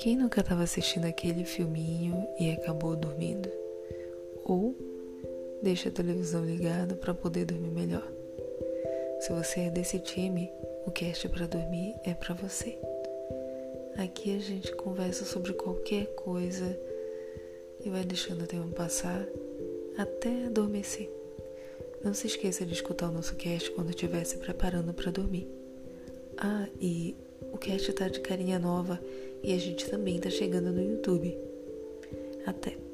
Quem nunca estava assistindo aquele filminho e acabou dormindo? Ou deixa a televisão ligada para poder dormir melhor? Se você é desse time, o cast para dormir é para você. Aqui a gente conversa sobre qualquer coisa e vai deixando o tempo passar até adormecer. Não se esqueça de escutar o nosso cast quando estiver se preparando para dormir. Ah, e o cast tá de carinha nova e a gente também tá chegando no YouTube. Até!